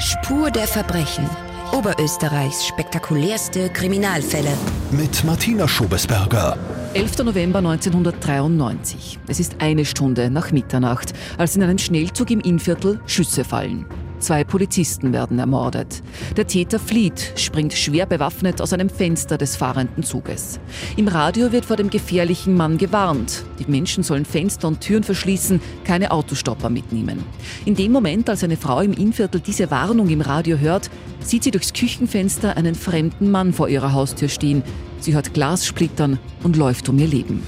Spur der Verbrechen. Oberösterreichs spektakulärste Kriminalfälle. Mit Martina Schobesberger. 11. November 1993. Es ist eine Stunde nach Mitternacht, als in einem Schnellzug im Innviertel Schüsse fallen. Zwei Polizisten werden ermordet. Der Täter flieht, springt schwer bewaffnet aus einem Fenster des fahrenden Zuges. Im Radio wird vor dem gefährlichen Mann gewarnt. Die Menschen sollen Fenster und Türen verschließen, keine Autostopper mitnehmen. In dem Moment, als eine Frau im Innviertel diese Warnung im Radio hört, sieht sie durchs Küchenfenster einen fremden Mann vor ihrer Haustür stehen. Sie hört Glas splittern und läuft um ihr Leben.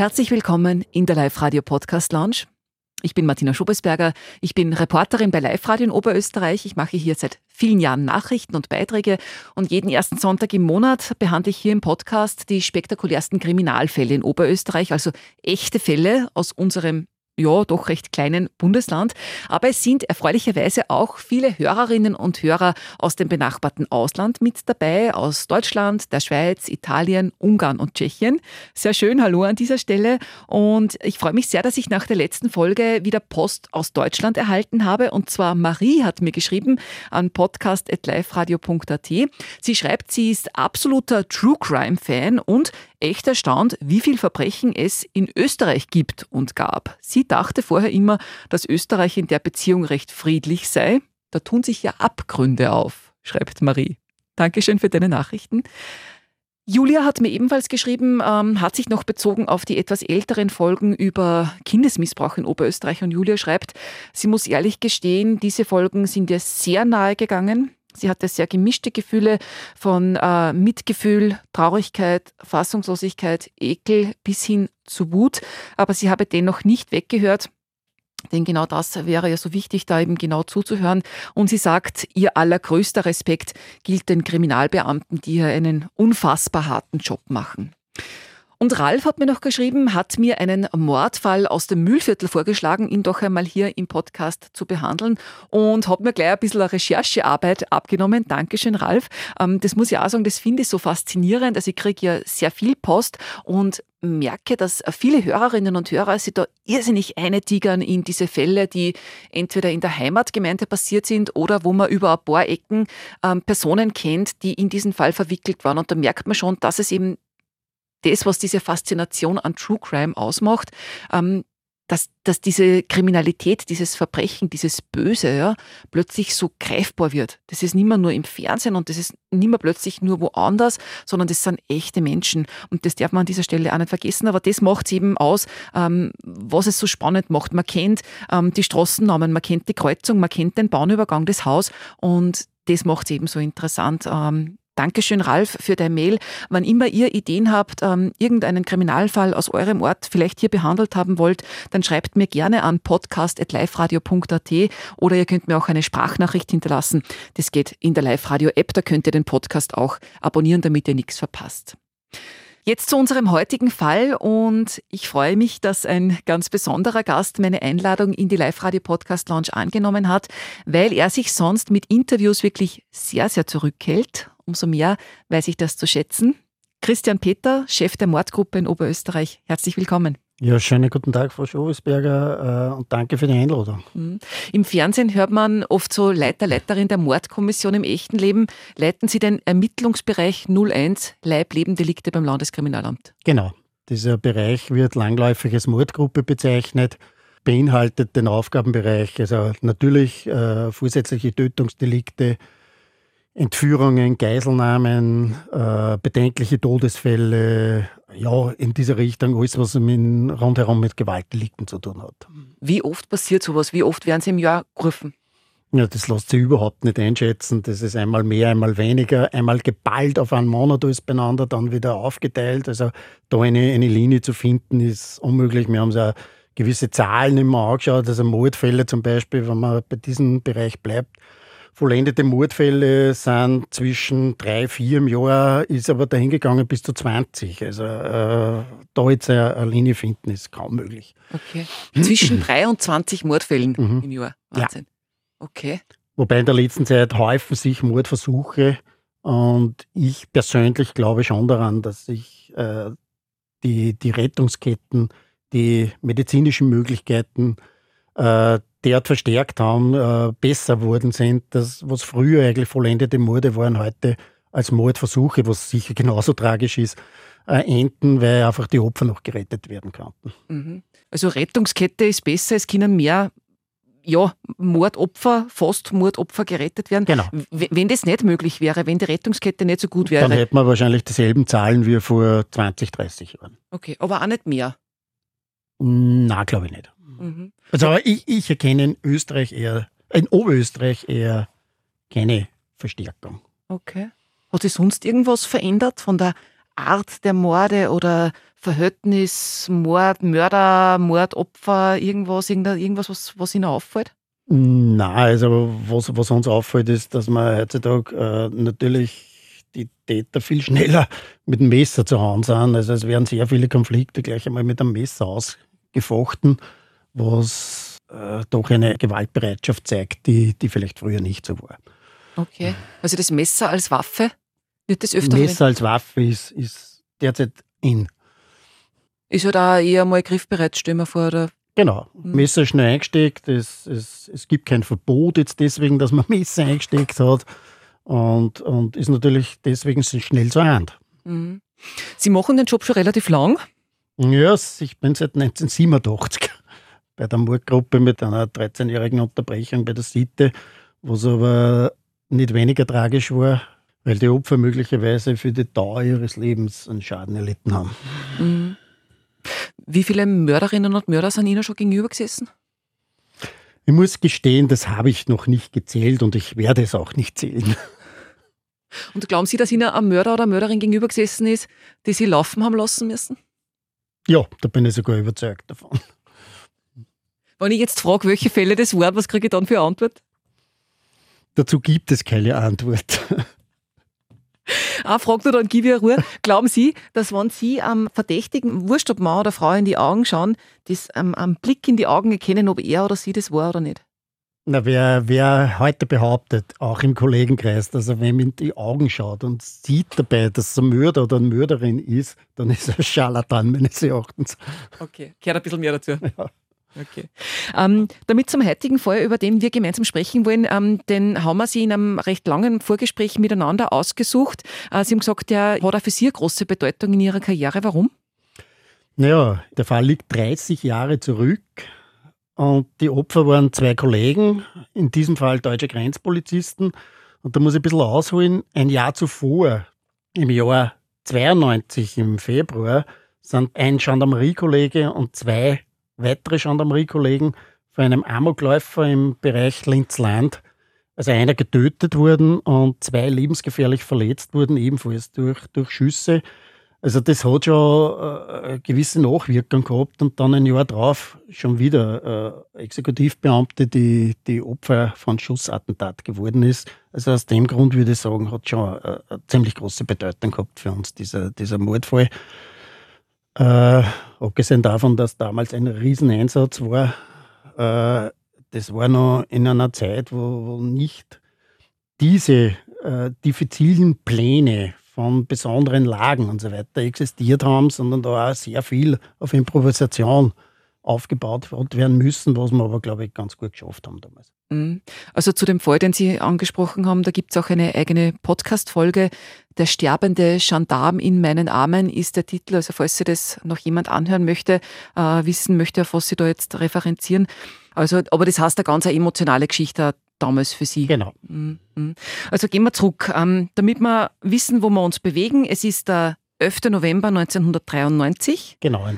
Herzlich willkommen in der Live-Radio-Podcast Lounge. Ich bin Martina Schobesberger. Ich bin Reporterin bei Live-Radio in Oberösterreich. Ich mache hier seit vielen Jahren Nachrichten und Beiträge und jeden ersten Sonntag im Monat behandle ich hier im Podcast die spektakulärsten Kriminalfälle in Oberösterreich, also echte Fälle aus unserem ja, doch recht kleinen Bundesland. Aber es sind erfreulicherweise auch viele Hörerinnen und Hörer aus dem benachbarten Ausland mit dabei, aus Deutschland, der Schweiz, Italien, Ungarn und Tschechien. Sehr schön, hallo an dieser Stelle. Und ich freue mich sehr, dass ich nach der letzten Folge wieder Post aus Deutschland erhalten habe. Und zwar Marie hat mir geschrieben an podcast.liferadio.at. Sie schreibt, sie ist absoluter True Crime Fan und echt erstaunt, wie viel Verbrechen es in Österreich gibt und gab. Sie dachte vorher immer, dass Österreich in der Beziehung recht friedlich sei. Da tun sich ja Abgründe auf, schreibt Marie. Dankeschön für deine Nachrichten. Julia hat mir ebenfalls geschrieben, ähm, hat sich noch bezogen auf die etwas älteren Folgen über Kindesmissbrauch in Oberösterreich. Und Julia schreibt, sie muss ehrlich gestehen, diese Folgen sind ihr sehr nahe gegangen. Sie hatte sehr gemischte Gefühle von äh, Mitgefühl, Traurigkeit, Fassungslosigkeit, Ekel bis hin zu Wut. Aber sie habe dennoch nicht weggehört. Denn genau das wäre ja so wichtig, da eben genau zuzuhören. Und sie sagt, ihr allergrößter Respekt gilt den Kriminalbeamten, die hier einen unfassbar harten Job machen. Und Ralf hat mir noch geschrieben, hat mir einen Mordfall aus dem Mühlviertel vorgeschlagen, ihn doch einmal hier im Podcast zu behandeln und hat mir gleich ein bisschen Recherchearbeit abgenommen. Dankeschön, Ralf. Ähm, das muss ich auch sagen, das finde ich so faszinierend. Also ich kriege ja sehr viel Post und merke, dass viele Hörerinnen und Hörer sich da irrsinnig eintigern in diese Fälle, die entweder in der Heimatgemeinde passiert sind oder wo man über ein paar Ecken ähm, Personen kennt, die in diesen Fall verwickelt waren. Und da merkt man schon, dass es eben das, was diese Faszination an True Crime ausmacht, ähm, dass, dass diese Kriminalität, dieses Verbrechen, dieses Böse ja, plötzlich so greifbar wird. Das ist nicht mehr nur im Fernsehen und das ist nicht mehr plötzlich nur woanders, sondern das sind echte Menschen. Und das darf man an dieser Stelle auch nicht vergessen. Aber das macht es eben aus, ähm, was es so spannend macht. Man kennt ähm, die Straßennamen, man kennt die Kreuzung, man kennt den Bahnübergang des Haus und das macht es eben so interessant. Ähm, Dankeschön, Ralf, für deine Mail. Wann immer ihr Ideen habt, ähm, irgendeinen Kriminalfall aus eurem Ort vielleicht hier behandelt haben wollt, dann schreibt mir gerne an podcast.liferadio.at oder ihr könnt mir auch eine Sprachnachricht hinterlassen. Das geht in der Live-Radio-App, da könnt ihr den Podcast auch abonnieren, damit ihr nichts verpasst. Jetzt zu unserem heutigen Fall und ich freue mich, dass ein ganz besonderer Gast meine Einladung in die Live-Radio-Podcast Lounge angenommen hat, weil er sich sonst mit Interviews wirklich sehr, sehr zurückhält Umso mehr weiß ich das zu schätzen. Christian Peter, Chef der Mordgruppe in Oberösterreich. Herzlich willkommen. Ja, schönen guten Tag, Frau Schobesberger, äh, und danke für die Einladung. Mhm. Im Fernsehen hört man oft so Leiter, Leiterin der Mordkommission im echten Leben. Leiten Sie den Ermittlungsbereich 01 Leib-Leben-Delikte beim Landeskriminalamt? Genau. Dieser Bereich wird langläufig als Mordgruppe bezeichnet, beinhaltet den Aufgabenbereich, also natürlich äh, vorsätzliche Tötungsdelikte, Entführungen, Geiselnahmen, äh, bedenkliche Todesfälle, ja, in dieser Richtung, alles, was mit, rundherum mit Gewaltdelikten zu tun hat. Wie oft passiert sowas? Wie oft werden Sie im Jahr gerufen? Ja, das lässt sich überhaupt nicht einschätzen. Das ist einmal mehr, einmal weniger, einmal geballt auf einen Monat alles beieinander, dann wieder aufgeteilt. Also da eine, eine Linie zu finden, ist unmöglich. Wir haben so gewisse Zahlen immer angeschaut, also Mordfälle zum Beispiel, wenn man bei diesem Bereich bleibt, Vollendete Mordfälle sind zwischen drei, vier im Jahr, ist aber dahingegangen bis zu 20. Also äh, da jetzt eine, eine Linie finden, ist kaum möglich. Okay. Zwischen 23 Mordfällen mhm. im Jahr. Wahnsinn. Ja. Okay. Wobei in der letzten Zeit häufen sich Mordversuche und ich persönlich glaube schon daran, dass sich äh, die, die Rettungsketten die medizinischen Möglichkeiten derart verstärkt haben, äh, besser worden sind, das, was früher eigentlich vollendete Morde waren, heute als Mordversuche, was sicher genauso tragisch ist, äh, enden, weil einfach die Opfer noch gerettet werden konnten. Mhm. Also Rettungskette ist besser, es können mehr ja, Mordopfer, fast Mordopfer gerettet werden. Genau. Wenn das nicht möglich wäre, wenn die Rettungskette nicht so gut wäre. Dann hätten wir wahrscheinlich dieselben Zahlen wie vor 20, 30 Jahren. Okay, aber auch nicht mehr. Na, glaube ich nicht. Mhm. Also ich, ich erkenne in Österreich eher, in Oberösterreich eher keine Verstärkung. Okay. Hat sich sonst irgendwas verändert von der Art der Morde oder Verhältnis, Mord, Mörder, Mordopfer, irgendwas, irgendwas, was, was Ihnen auffällt? Nein, also was, was uns auffällt, ist, dass man heutzutage äh, natürlich die Täter viel schneller mit dem Messer zu Hause sind. Also es werden sehr viele Konflikte gleich einmal mit dem Messer ausgefochten, was äh, doch eine Gewaltbereitschaft zeigt, die, die vielleicht früher nicht so war. Okay, also das Messer als Waffe wird das öfter Messer als Waffe ist, ist derzeit in. Ist halt auch eher mal griffbereit, stellen wir vor. Oder? Genau, mhm. Messer schnell eingesteckt. Es, es, es gibt kein Verbot jetzt deswegen, dass man Messer eingesteckt hat. Und, und ist natürlich deswegen schnell zur Hand. Mhm. Sie machen den Job schon relativ lang? Ja, ich bin seit 1987 bei der Mordgruppe mit einer 13-jährigen Unterbrechung bei der Sitte, was aber nicht weniger tragisch war, weil die Opfer möglicherweise für die Dauer ihres Lebens einen Schaden erlitten haben. Mhm. Wie viele Mörderinnen und Mörder sind Ihnen schon gegenüber gesessen? Ich muss gestehen, das habe ich noch nicht gezählt und ich werde es auch nicht zählen. Und glauben Sie, dass Ihnen ein Mörder oder eine Mörderin gegenüber gesessen ist, die Sie laufen haben lassen müssen? Ja, da bin ich sogar überzeugt davon. Wenn ich jetzt frage, welche Fälle das waren, was kriege ich dann für eine Antwort? Dazu gibt es keine Antwort. Ah, fragt er dann, gib ihr Ruhe. Glauben Sie, dass wenn Sie am Verdächtigen, wurscht ob Mann oder Frau, in die Augen schauen, das ähm, am Blick in die Augen erkennen, ob er oder sie das war oder nicht? Na, wer, wer heute behauptet, auch im Kollegenkreis, dass er wem in die Augen schaut und sieht dabei, dass es ein Mörder oder eine Mörderin ist, dann ist er Scharlatan meines Erachtens. Okay, gehört ein bisschen mehr dazu. Ja. Okay. Ähm, damit zum heutigen Fall, über den wir gemeinsam sprechen wollen, ähm, den haben wir Sie in einem recht langen Vorgespräch miteinander ausgesucht. Äh, Sie haben gesagt, der hat auch für Sie eine große Bedeutung in Ihrer Karriere. Warum? Naja, der Fall liegt 30 Jahre zurück und die Opfer waren zwei Kollegen, in diesem Fall deutsche Grenzpolizisten. Und da muss ich ein bisschen ausholen. Ein Jahr zuvor, im Jahr 92 im Februar, sind ein Gendarmeriekollege und zwei weitere Gendarmeriekollegen von einem Amokläufer im Bereich Linzland, also einer getötet wurden und zwei lebensgefährlich verletzt wurden, ebenfalls durch, durch Schüsse. Also das hat schon äh, gewisse Nachwirkung gehabt und dann ein Jahr drauf schon wieder äh, Exekutivbeamte, die, die Opfer von Schussattentat geworden ist. Also aus dem Grund würde ich sagen, hat schon eine, eine ziemlich große Bedeutung gehabt für uns, dieser, dieser Mordfall. Äh, abgesehen davon, dass damals ein Rieseneinsatz war, äh, das war noch in einer Zeit, wo, wo nicht diese äh, diffizilen Pläne von besonderen Lagen und so weiter existiert haben, sondern da auch sehr viel auf Improvisation aufgebaut werden müssen, was wir aber, glaube ich, ganz gut geschafft haben damals. Mhm. Also zu dem Fall, den Sie angesprochen haben, da gibt es auch eine eigene Podcast-Folge. Der sterbende Gendarm in meinen Armen ist der Titel. Also falls Sie das noch jemand anhören möchte, äh, wissen möchte, auf was Sie da jetzt referenzieren. Also, aber das heißt eine ganz emotionale Geschichte damals für Sie. Genau. Mhm. Also gehen wir zurück, ähm, damit wir wissen, wo wir uns bewegen. Es ist der 11. November 1993. Genau,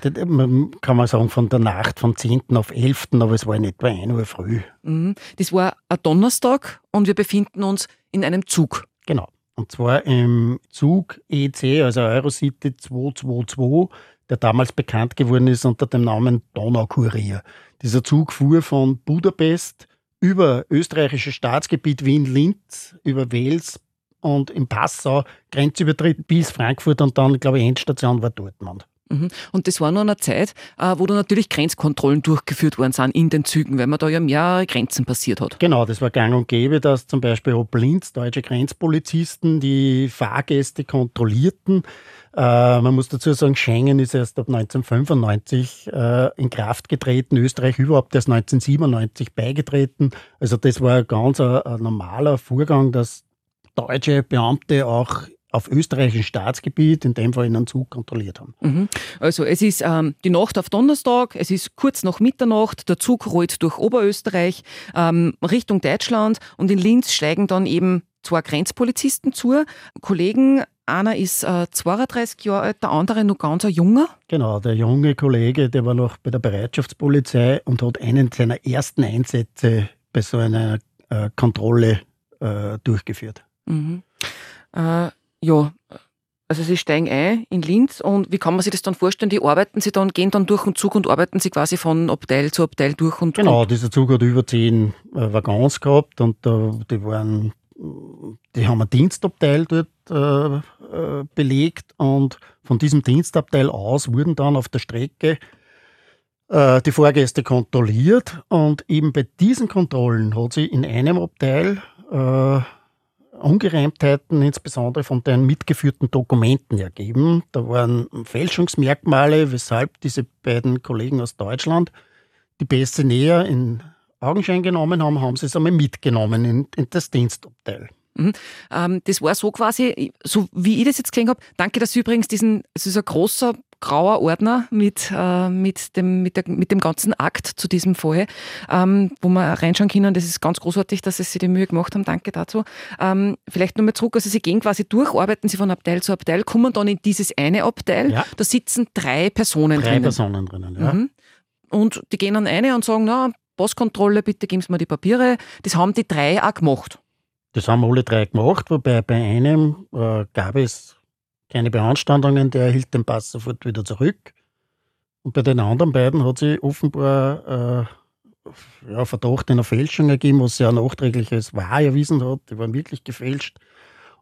kann man sagen von der Nacht vom 10. auf 11., aber es war in etwa 1 Uhr früh. Mhm. Das war ein Donnerstag und wir befinden uns in einem Zug. Genau, und zwar im Zug EC, also Eurocity 222, der damals bekannt geworden ist unter dem Namen Donaukurier. Dieser Zug fuhr von Budapest über österreichisches Staatsgebiet Wien-Linz, über Wels, und im Passau Grenzübertritt bis Frankfurt und dann, glaube ich, Endstation war Dortmund. Mhm. Und das war noch eine Zeit, äh, wo da natürlich Grenzkontrollen durchgeführt worden sind in den Zügen, weil man da ja mehrere Grenzen passiert hat. Genau, das war gang und gäbe, dass zum Beispiel Oblinz, deutsche Grenzpolizisten, die Fahrgäste kontrollierten. Äh, man muss dazu sagen, Schengen ist erst ab 1995 äh, in Kraft getreten, Österreich überhaupt erst 1997 beigetreten. Also das war ein ganz ein, ein normaler Vorgang, dass deutsche Beamte auch auf österreichischem Staatsgebiet, in dem Fall in einem Zug, kontrolliert haben. Mhm. Also es ist ähm, die Nacht auf Donnerstag, es ist kurz nach Mitternacht, der Zug rollt durch Oberösterreich ähm, Richtung Deutschland und in Linz steigen dann eben zwei Grenzpolizisten zu. Kollegen, einer ist äh, 32 Jahre alt, der andere noch ganz ein junger. Genau, der junge Kollege, der war noch bei der Bereitschaftspolizei und hat einen seiner ersten Einsätze bei so einer äh, Kontrolle äh, durchgeführt. Mhm. Äh, ja, also sie steigen ein in Linz und wie kann man sich das dann vorstellen? Die arbeiten sie dann, gehen dann durch den Zug und arbeiten sie quasi von Abteil zu Abteil durch und Genau, dieser Zug hat über zehn äh, Waggons gehabt und äh, die waren, die haben ein Dienstabteil dort äh, äh, belegt und von diesem Dienstabteil aus wurden dann auf der Strecke äh, die Fahrgäste kontrolliert und eben bei diesen Kontrollen hat sie in einem Abteil äh, Ungereimtheiten, insbesondere von den mitgeführten Dokumenten ergeben. Da waren Fälschungsmerkmale, weshalb diese beiden Kollegen aus Deutschland die Pässe näher in Augenschein genommen haben, haben sie es einmal mitgenommen in, in das Dienstabteil. Mhm. Ähm, das war so quasi, so wie ich das jetzt gesehen habe. Danke, dass Sie übrigens diesen, es ist ein großer grauer Ordner mit, äh, mit, dem, mit, der, mit dem ganzen Akt zu diesem Fall, ähm, wo wir reinschauen können. Das ist ganz großartig, dass Sie sich die Mühe gemacht haben. Danke dazu. Ähm, vielleicht nochmal zurück. Also Sie gehen quasi durch, arbeiten Sie von Abteil zu Abteil, kommen dann in dieses eine Abteil. Ja. Da sitzen drei Personen drei drinnen. Drei Personen drinnen, ja. Mhm. Und die gehen dann eine und sagen, na, Passkontrolle, bitte geben Sie mir die Papiere. Das haben die drei auch gemacht. Das haben alle drei gemacht, wobei bei einem äh, gab es keine Beanstandungen, der erhielt den Pass sofort wieder zurück. Und bei den anderen beiden hat sie offenbar äh, ja, Verdacht einer Fälschung ergeben, was ja nachträglich als wahr erwiesen hat. Die waren wirklich gefälscht.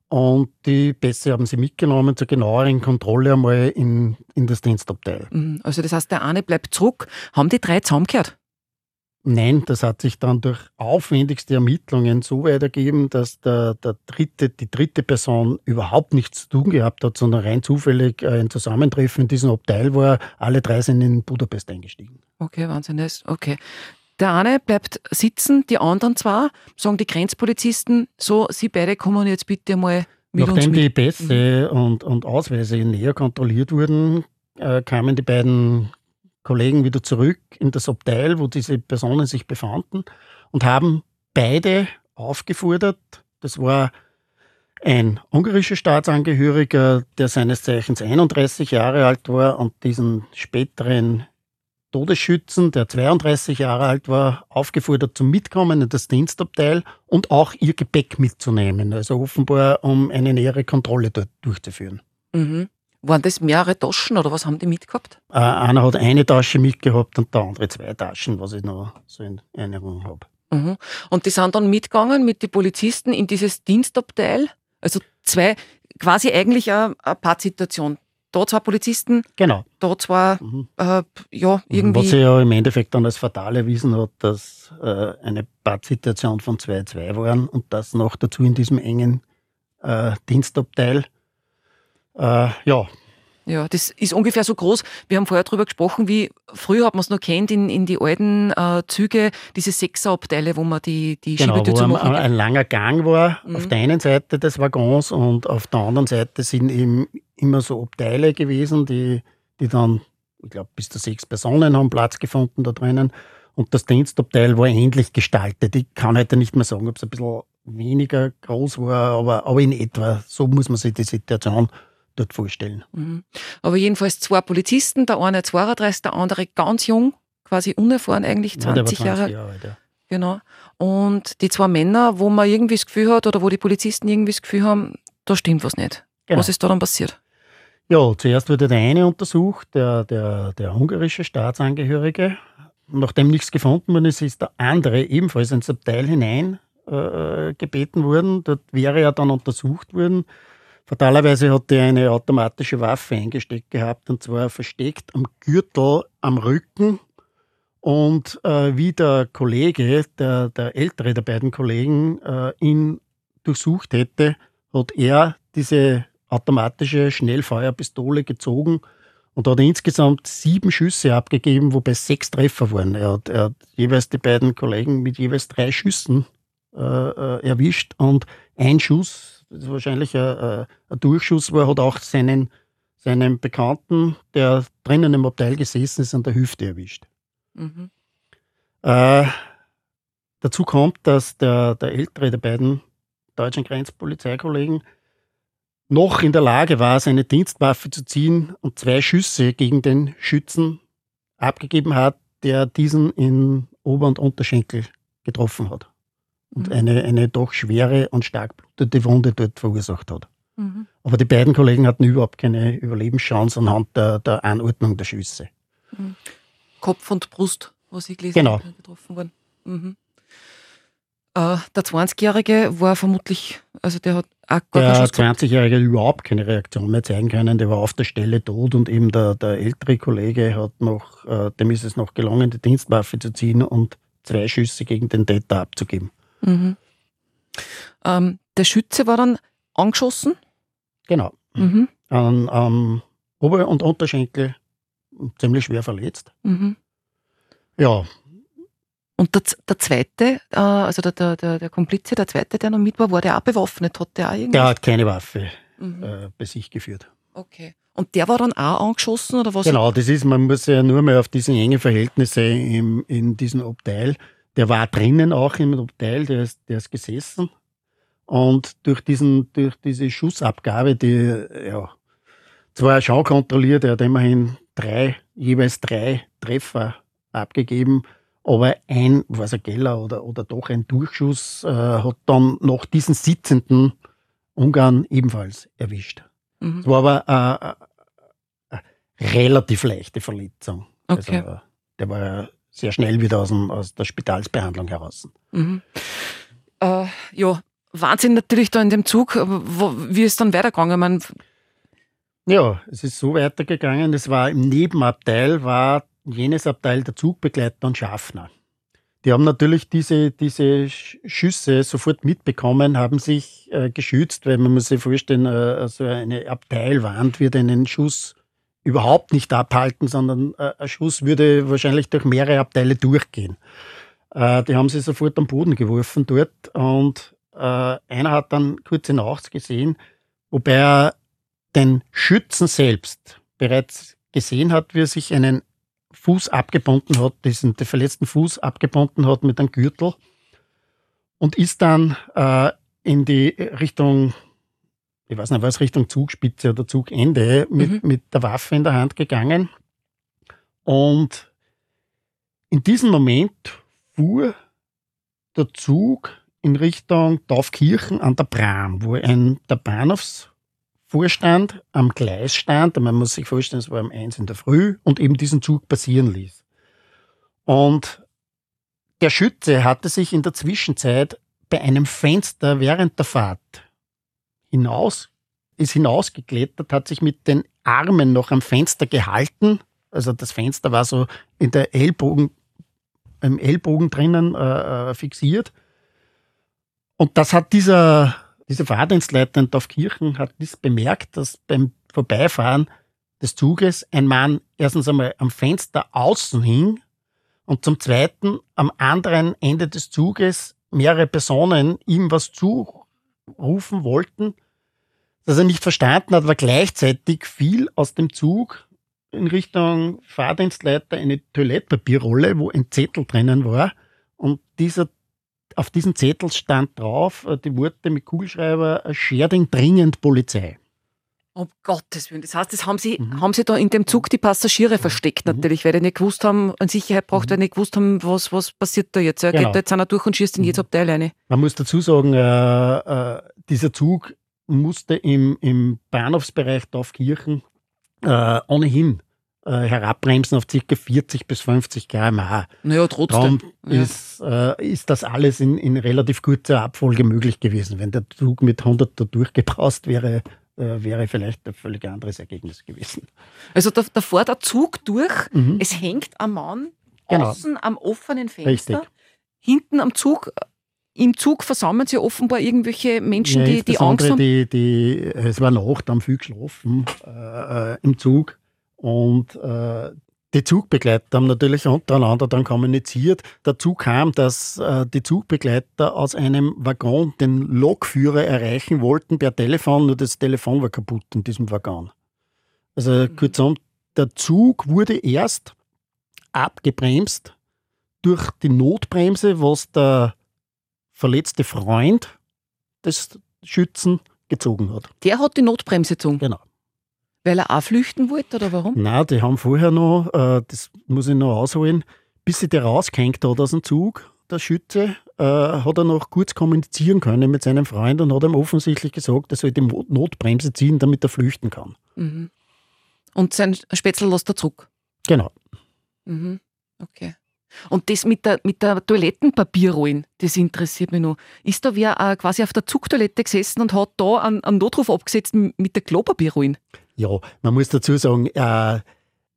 Und die Pässe haben sie mitgenommen zur genaueren Kontrolle einmal in, in das Dienstabteil. Mhm. Also das heißt, der eine bleibt zurück. Haben die drei zusammengehört? Nein, das hat sich dann durch aufwendigste Ermittlungen so weit ergeben, dass der, der dritte, die dritte Person überhaupt nichts zu tun gehabt hat, sondern rein zufällig ein Zusammentreffen in diesem Abteil war. Alle drei sind in Budapest eingestiegen. Okay, Wahnsinn. Okay. Der eine bleibt sitzen, die anderen zwei sagen die Grenzpolizisten, so, Sie beide kommen jetzt bitte mal mit Nachdem die Pässe mhm. und, und Ausweise näher kontrolliert wurden, äh, kamen die beiden Kollegen wieder zurück in das Abteil, wo diese Personen sich befanden und haben beide aufgefordert. Das war ein ungarischer Staatsangehöriger, der seines Zeichens 31 Jahre alt war und diesen späteren Todesschützen, der 32 Jahre alt war, aufgefordert zum Mitkommen in das Dienstabteil und auch ihr Gepäck mitzunehmen. Also offenbar, um eine nähere Kontrolle dort durchzuführen. Mhm. Waren das mehrere Taschen oder was haben die mitgehabt? Äh, einer hat eine Tasche mitgehabt und der andere zwei Taschen, was ich noch so in Erinnerung habe. Mhm. Und die sind dann mitgegangen mit den Polizisten in dieses Dienstabteil? Also zwei, quasi eigentlich eine, eine Pattsituation. Da zwei Polizisten, genau. da zwei, mhm. äh, ja, mhm. irgendwie. Was sich ja im Endeffekt dann als fatal erwiesen hat, dass äh, eine Pattsituation von 2-2 waren und das noch dazu in diesem engen äh, Dienstabteil. Äh, ja. Ja, das ist ungefähr so groß. Wir haben vorher darüber gesprochen, wie früher hat man es noch kennt in, in die alten äh, Züge, diese Sechserabteile, wo man die, die genau, Schiebetür zu machen. Ein, ein langer Gang war mhm. auf der einen Seite des Waggons und auf der anderen Seite sind eben immer so Abteile gewesen, die, die dann, ich glaube, bis zu sechs Personen haben Platz gefunden da drinnen. Und das Dienstabteil war ähnlich gestaltet. Ich kann heute nicht mehr sagen, ob es ein bisschen weniger groß war, aber, aber in etwa so muss man sich die Situation dort vorstellen. Mhm. Aber jedenfalls zwei Polizisten, der eine 32, der andere ganz jung, quasi unerfahren eigentlich, 20, ja, 20 Jahre. Jahre alt, ja. Genau. Und die zwei Männer, wo man irgendwie das Gefühl hat oder wo die Polizisten irgendwie das Gefühl haben, da stimmt was nicht. Genau. Was ist da dann passiert? Ja, zuerst wurde der eine untersucht, der, der, der ungarische Staatsangehörige. Nachdem nichts gefunden worden ist, ist der andere ebenfalls ins Abteil hinein äh, gebeten worden. Dort wäre er dann untersucht worden Fatalerweise hat er eine automatische Waffe eingesteckt gehabt und zwar versteckt am Gürtel am Rücken. Und äh, wie der Kollege, der, der ältere der beiden Kollegen, äh, ihn durchsucht hätte, hat er diese automatische Schnellfeuerpistole gezogen und hat insgesamt sieben Schüsse abgegeben, wobei sechs Treffer waren. Er hat, er hat jeweils die beiden Kollegen mit jeweils drei Schüssen äh, äh erwischt und ein Schuss das ist wahrscheinlich ein, ein Durchschuss war, hat auch seinen, seinen Bekannten, der drinnen im Abteil gesessen ist, an der Hüfte erwischt. Mhm. Äh, dazu kommt, dass der, der ältere der beiden deutschen Grenzpolizeikollegen noch in der Lage war, seine Dienstwaffe zu ziehen und zwei Schüsse gegen den Schützen abgegeben hat, der diesen in Ober- und Unterschenkel getroffen hat und mhm. eine, eine doch schwere und stark blutende Wunde dort verursacht hat. Mhm. Aber die beiden Kollegen hatten überhaupt keine Überlebenschance anhand der, der Anordnung der Schüsse. Mhm. Kopf und Brust, was ich gelesen genau. habe, getroffen worden. Mhm. Äh, der 20-Jährige war vermutlich, also der hat auch gar Der 20-Jährige hat überhaupt keine Reaktion mehr zeigen können. Der war auf der Stelle tot und eben der, der ältere Kollege hat noch, äh, dem ist es noch gelungen, die Dienstwaffe zu ziehen und zwei Schüsse gegen den Täter abzugeben. Mhm. Ähm, der Schütze war dann angeschossen? Genau. Mhm. An, am Ober- und Unterschenkel ziemlich schwer verletzt. Mhm. Ja. Und der, der zweite, äh, also der, der, der, der Komplize, der zweite, der noch mit war, war der auch bewaffnet? Hat der auch irgendwas? Der hat keine Waffe mhm. äh, bei sich geführt. Okay. Und der war dann auch angeschossen oder was? Genau, das ist, man muss ja nur mal auf diese engen Verhältnisse im, in diesem Abteil der war drinnen auch im Abteil, der ist, der ist gesessen. Und durch, diesen, durch diese Schussabgabe, die ja, zwar schon kontrolliert, er hat immerhin drei, jeweils drei Treffer abgegeben, aber ein, was ein Geller oder, oder doch ein Durchschuss, äh, hat dann noch diesen sitzenden Ungarn ebenfalls erwischt. Mhm. Es war aber eine, eine relativ leichte Verletzung. Okay. Also, der war sehr schnell wieder aus, dem, aus der Spitalsbehandlung heraus. Mhm. Äh, ja, Wahnsinn natürlich da in dem Zug. Wo, wie ist dann weitergegangen? Man ja, es ist so weitergegangen. Es war im Nebenabteil, war jenes Abteil der Zugbegleiter und Schaffner. Die haben natürlich diese, diese Schüsse sofort mitbekommen, haben sich äh, geschützt, weil man muss sich vorstellen, äh, so eine Abteilwand wird einen Schuss überhaupt nicht abhalten, sondern äh, ein Schuss würde wahrscheinlich durch mehrere Abteile durchgehen. Äh, die haben sie sofort am Boden geworfen dort und äh, einer hat dann kurze nachts gesehen, wobei er den Schützen selbst bereits gesehen hat, wie er sich einen Fuß abgebunden hat, diesen den verletzten Fuß abgebunden hat mit einem Gürtel und ist dann äh, in die Richtung ich weiß nicht, was Richtung Zugspitze oder Zugende mit, mhm. mit der Waffe in der Hand gegangen. Und in diesem Moment fuhr der Zug in Richtung Taufkirchen an der Bram, wo ein der Bahnhofsvorstand am Gleis stand. Man muss sich vorstellen, es war um eins in der Früh und eben diesen Zug passieren ließ. Und der Schütze hatte sich in der Zwischenzeit bei einem Fenster während der Fahrt hinaus, ist hinausgeklettert, hat sich mit den Armen noch am Fenster gehalten. Also das Fenster war so in der Ellbogen, im Ellbogen drinnen äh, äh fixiert. Und das hat dieser, dieser Fahrdienstleiter in Dorfkirchen hat das bemerkt, dass beim Vorbeifahren des Zuges ein Mann erstens einmal am Fenster außen hing und zum Zweiten am anderen Ende des Zuges mehrere Personen ihm was zu rufen wollten, dass er nicht verstanden hat, war gleichzeitig viel aus dem Zug in Richtung Fahrdienstleiter eine Toilettpapierrolle, wo ein Zettel drinnen war. Und dieser, auf diesem Zettel stand drauf äh, die Worte mit Kugelschreiber Scherding dringend Polizei. Um Gottes Willen. Das heißt, das haben sie, mhm. haben sie da in dem Zug die Passagiere mhm. versteckt, natürlich, weil die nicht gewusst haben, an Sicherheit braucht, mhm. weil die nicht gewusst haben, was, was passiert da jetzt. Er genau. geht da jetzt einer durch und schießt in jedes mhm. Abteil rein. Man muss dazu sagen, äh, äh, dieser Zug musste im, im Bahnhofsbereich Dorfkirchen äh, ohnehin äh, herabbremsen auf ca. 40 bis 50 km/h. Naja, trotzdem. Darum ja. ist, äh, ist das alles in, in relativ kurzer Abfolge möglich gewesen. Wenn der Zug mit 100 da durchgebraust wäre, äh, wäre vielleicht ein völlig anderes Ergebnis gewesen. Also da, da fährt der Zug durch, mhm. es hängt am Mann genau. außen am offenen Fenster, Richtig. hinten am Zug im Zug versammeln sich offenbar irgendwelche Menschen, ja, die, die Angst haben. Die, die, es war Nacht, haben viel geschlafen äh, im Zug und äh, die Zugbegleiter haben natürlich untereinander dann kommuniziert. Dazu kam, dass äh, die Zugbegleiter aus einem Waggon den Lokführer erreichen wollten per Telefon, nur das Telefon war kaputt in diesem Waggon. Also mhm. kurzum, der Zug wurde erst abgebremst durch die Notbremse, was der verletzte Freund des Schützen gezogen hat. Der hat die Notbremse gezogen? Genau. Weil er auch flüchten wollte oder warum? Nein, die haben vorher noch, äh, das muss ich noch ausholen, bis sie der rausgehängt hat aus dem Zug, der Schütze, äh, hat er noch kurz kommunizieren können mit seinem Freund und hat ihm offensichtlich gesagt, er soll die Notbremse ziehen, damit er flüchten kann. Mhm. Und sein Spätzle lässt er zurück? Genau. Mhm. Okay. Und das mit der, mit der Toilettenpapierrollen, das interessiert mich noch. Ist da wer äh, quasi auf der Zugtoilette gesessen und hat da einen, einen Notruf abgesetzt mit der Klopapierrollen? Ja, man muss dazu sagen, äh,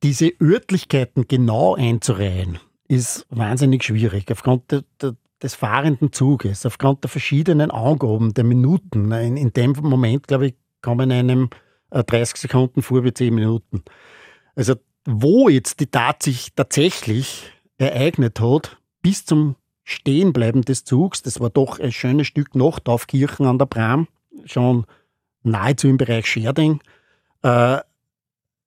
diese Örtlichkeiten genau einzureihen, ist wahnsinnig schwierig. Aufgrund der, der, des fahrenden Zuges, aufgrund der verschiedenen Angaben der Minuten. In, in dem Moment, glaube ich, kommen einem äh, 30 Sekunden vor wie 10 Minuten. Also, wo jetzt die tatsächlich ereignet hat, bis zum Stehenbleiben des Zugs, das war doch ein schönes Stück nach Taufkirchen an der Bram, schon nahezu im Bereich Scherding, äh,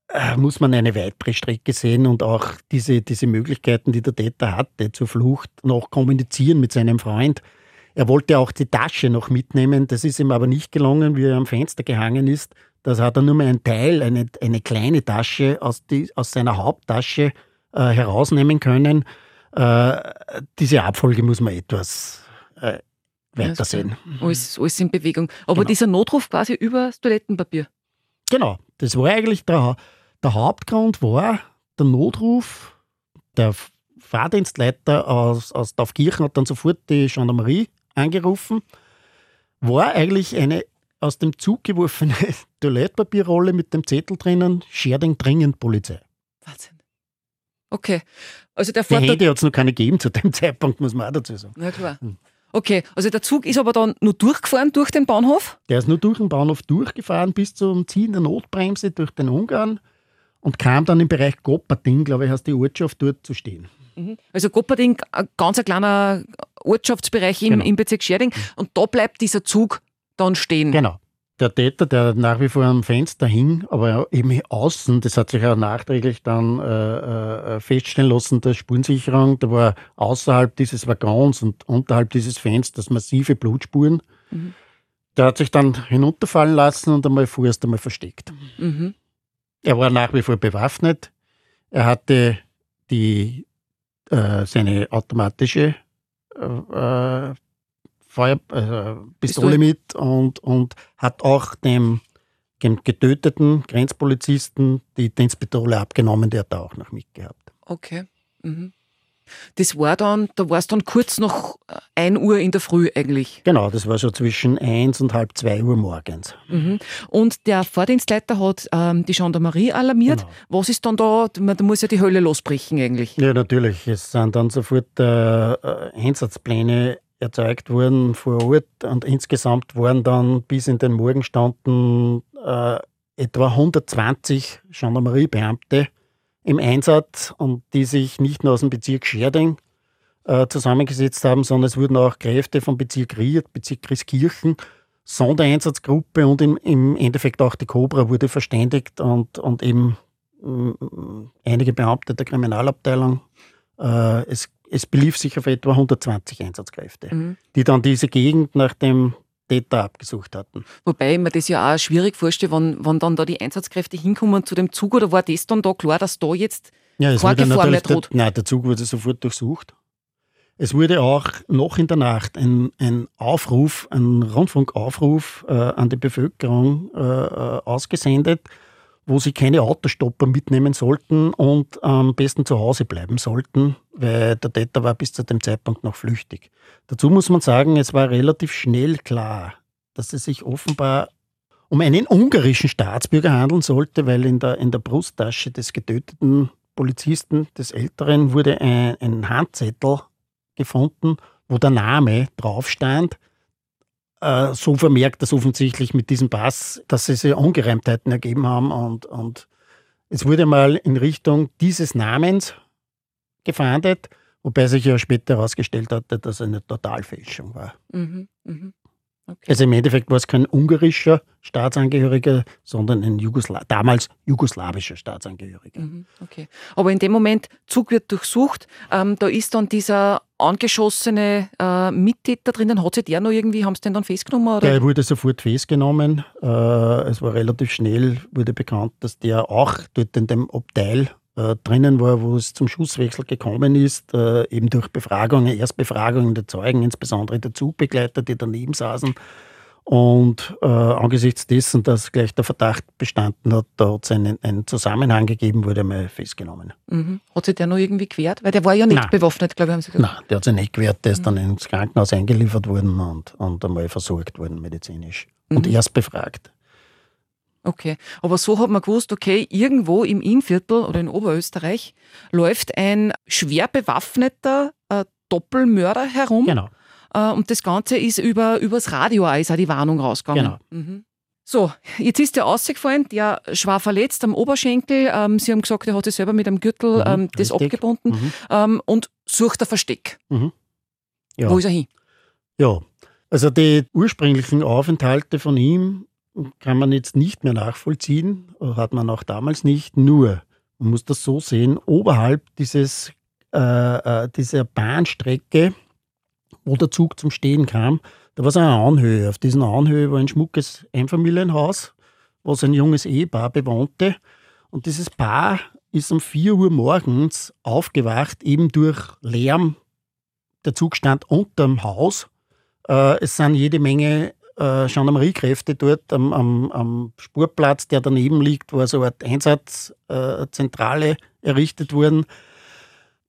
äh, muss man eine weitere Strecke sehen und auch diese, diese Möglichkeiten, die der Täter hatte zur Flucht, noch kommunizieren mit seinem Freund. Er wollte auch die Tasche noch mitnehmen, das ist ihm aber nicht gelungen, wie er am Fenster gehangen ist. Das hat er nur mal einen Teil, eine, eine kleine Tasche aus, die, aus seiner Haupttasche äh, herausnehmen können. Äh, diese Abfolge muss man etwas äh, weitersehen. Alles, alles in Bewegung. Aber genau. dieser Notruf quasi über das Toilettenpapier. Genau, das war eigentlich der, der Hauptgrund, war der Notruf. Der Fahrdienstleiter aus, aus Taufkirchen hat dann sofort die Gendarmerie angerufen. War eigentlich eine aus dem Zug geworfene Toilettpapierrolle mit dem Zettel drinnen, Scherding dringend Polizei. Wahnsinn. Okay. Also der Die Hände hat es noch keine gegeben zu dem Zeitpunkt, muss man auch dazu sagen. Na klar. Hm. Okay, also der Zug ist aber dann nur durchgefahren durch den Bahnhof? Der ist nur durch den Bahnhof durchgefahren bis zum Ziehen der Notbremse durch den Ungarn und kam dann im Bereich Gopperding, glaube ich, heißt die Ortschaft, dort zu stehen. Mhm. Also Gopperding, ein ganz ein kleiner Ortschaftsbereich im, genau. im Bezirk Scherding und da bleibt dieser Zug dann stehen. Genau der Täter, der nach wie vor am Fenster hing, aber eben außen, das hat sich auch nachträglich dann äh, äh, feststellen lassen, der Spurensicherung, da war außerhalb dieses Waggons und unterhalb dieses Fensters massive Blutspuren. Mhm. Der hat sich dann hinunterfallen lassen und einmal vorerst einmal versteckt. Mhm. Er war nach wie vor bewaffnet. Er hatte die, äh, seine automatische äh, Feuer, äh, Pistole mit und, und hat auch dem, dem getöteten Grenzpolizisten die Dienstpistole abgenommen, der hat da auch noch mitgehabt. Okay. Mhm. Das war dann, da war es dann kurz nach 1 Uhr in der Früh eigentlich. Genau, das war so zwischen 1 und halb 2 Uhr morgens. Mhm. Und der Vordienstleiter hat ähm, die Gendarmerie alarmiert. Genau. Was ist dann da, da muss ja die Hölle losbrechen eigentlich. Ja, natürlich. Es sind dann sofort äh, äh Einsatzpläne erzeugt wurden vor Ort und insgesamt waren dann bis in den Morgenstunden äh, etwa 120 Gendarmeriebeamte im Einsatz und die sich nicht nur aus dem Bezirk Scherding äh, zusammengesetzt haben, sondern es wurden auch Kräfte vom Bezirk Ried, Bezirk Christkirchen, Sondereinsatzgruppe und im, im Endeffekt auch die Cobra wurde verständigt und, und eben äh, einige Beamte der Kriminalabteilung. Äh, es es belief sich auf etwa 120 Einsatzkräfte, mhm. die dann diese Gegend nach dem Täter abgesucht hatten. Wobei ich mir das ja auch schwierig vorstelle, wann, wann dann da die Einsatzkräfte hinkommen zu dem Zug oder war das dann da klar, dass da jetzt ja, es keine Gefahr mehr droht? Der, nein, der Zug wurde sofort durchsucht. Es wurde auch noch in der Nacht ein, ein Aufruf, ein Rundfunkaufruf äh, an die Bevölkerung äh, äh ausgesendet, wo sie keine Autostopper mitnehmen sollten und am besten zu Hause bleiben sollten, weil der Täter war bis zu dem Zeitpunkt noch flüchtig. Dazu muss man sagen, es war relativ schnell klar, dass es sich offenbar um einen ungarischen Staatsbürger handeln sollte, weil in der, in der Brusttasche des getöteten Polizisten, des Älteren, wurde ein, ein Handzettel gefunden, wo der Name drauf stand. Äh, so vermerkt das offensichtlich mit diesem Pass, dass es Ungereimtheiten ergeben haben und, und es wurde mal in Richtung dieses Namens gefahndet, wobei sich ja später herausgestellt hatte, dass er eine Totalfälschung war. Mhm, mh. Okay. Also im Endeffekt war es kein ungarischer Staatsangehöriger, sondern ein Jugosla damals jugoslawischer Staatsangehöriger. Mhm, okay. Aber in dem Moment, Zug wird durchsucht, ähm, da ist dann dieser angeschossene äh, Mittäter drin, hat sich der noch irgendwie, haben sie den dann festgenommen? Oder? Der wurde sofort festgenommen. Äh, es war relativ schnell, wurde bekannt, dass der auch dort in dem Abteil äh, drinnen war, wo es zum Schusswechsel gekommen ist, äh, eben durch Befragungen, Erstbefragungen der Zeugen, insbesondere der Zugbegleiter, die daneben saßen. Und äh, angesichts dessen, dass gleich der Verdacht bestanden hat, da hat es einen, einen, Zusammenhang gegeben, wurde er mal festgenommen. Mhm. Hat sich der noch irgendwie gewehrt? Weil der war ja nicht Nein. bewaffnet, glaube ich, haben Sie gesagt. Nein, der hat sich nicht gewehrt. Der ist mhm. dann ins Krankenhaus eingeliefert worden und, und einmal versorgt worden medizinisch. Mhm. Und erst befragt. Okay, aber so hat man gewusst, okay, irgendwo im Innviertel oder in Oberösterreich läuft ein schwer bewaffneter äh, Doppelmörder herum. Genau. Äh, und das Ganze ist über übers Radio ist auch die Warnung rausgegangen. Genau. Mhm. So, jetzt ist der ausgefallen, der war verletzt am Oberschenkel. Ähm, Sie haben gesagt, er hat sich selber mit einem Gürtel mhm, ähm, das richtig. abgebunden mhm. ähm, und sucht ein Versteck. Mhm. Ja. Wo ist er hin? Ja, also die ursprünglichen Aufenthalte von ihm kann man jetzt nicht mehr nachvollziehen, hat man auch damals nicht. Nur, man muss das so sehen, oberhalb dieses, äh, äh, dieser Bahnstrecke, wo der Zug zum Stehen kam, da war so eine Anhöhe. Auf dieser Anhöhe war ein schmuckes Einfamilienhaus, was ein junges Ehepaar bewohnte. Und dieses Paar ist um 4 Uhr morgens aufgewacht, eben durch Lärm. Der Zug stand unterm Haus. Äh, es sind jede Menge äh, Gendarmeriekräfte dort am, am, am, Spurplatz, der daneben liegt, wo so eine Art Einsatzzentrale äh, errichtet wurden.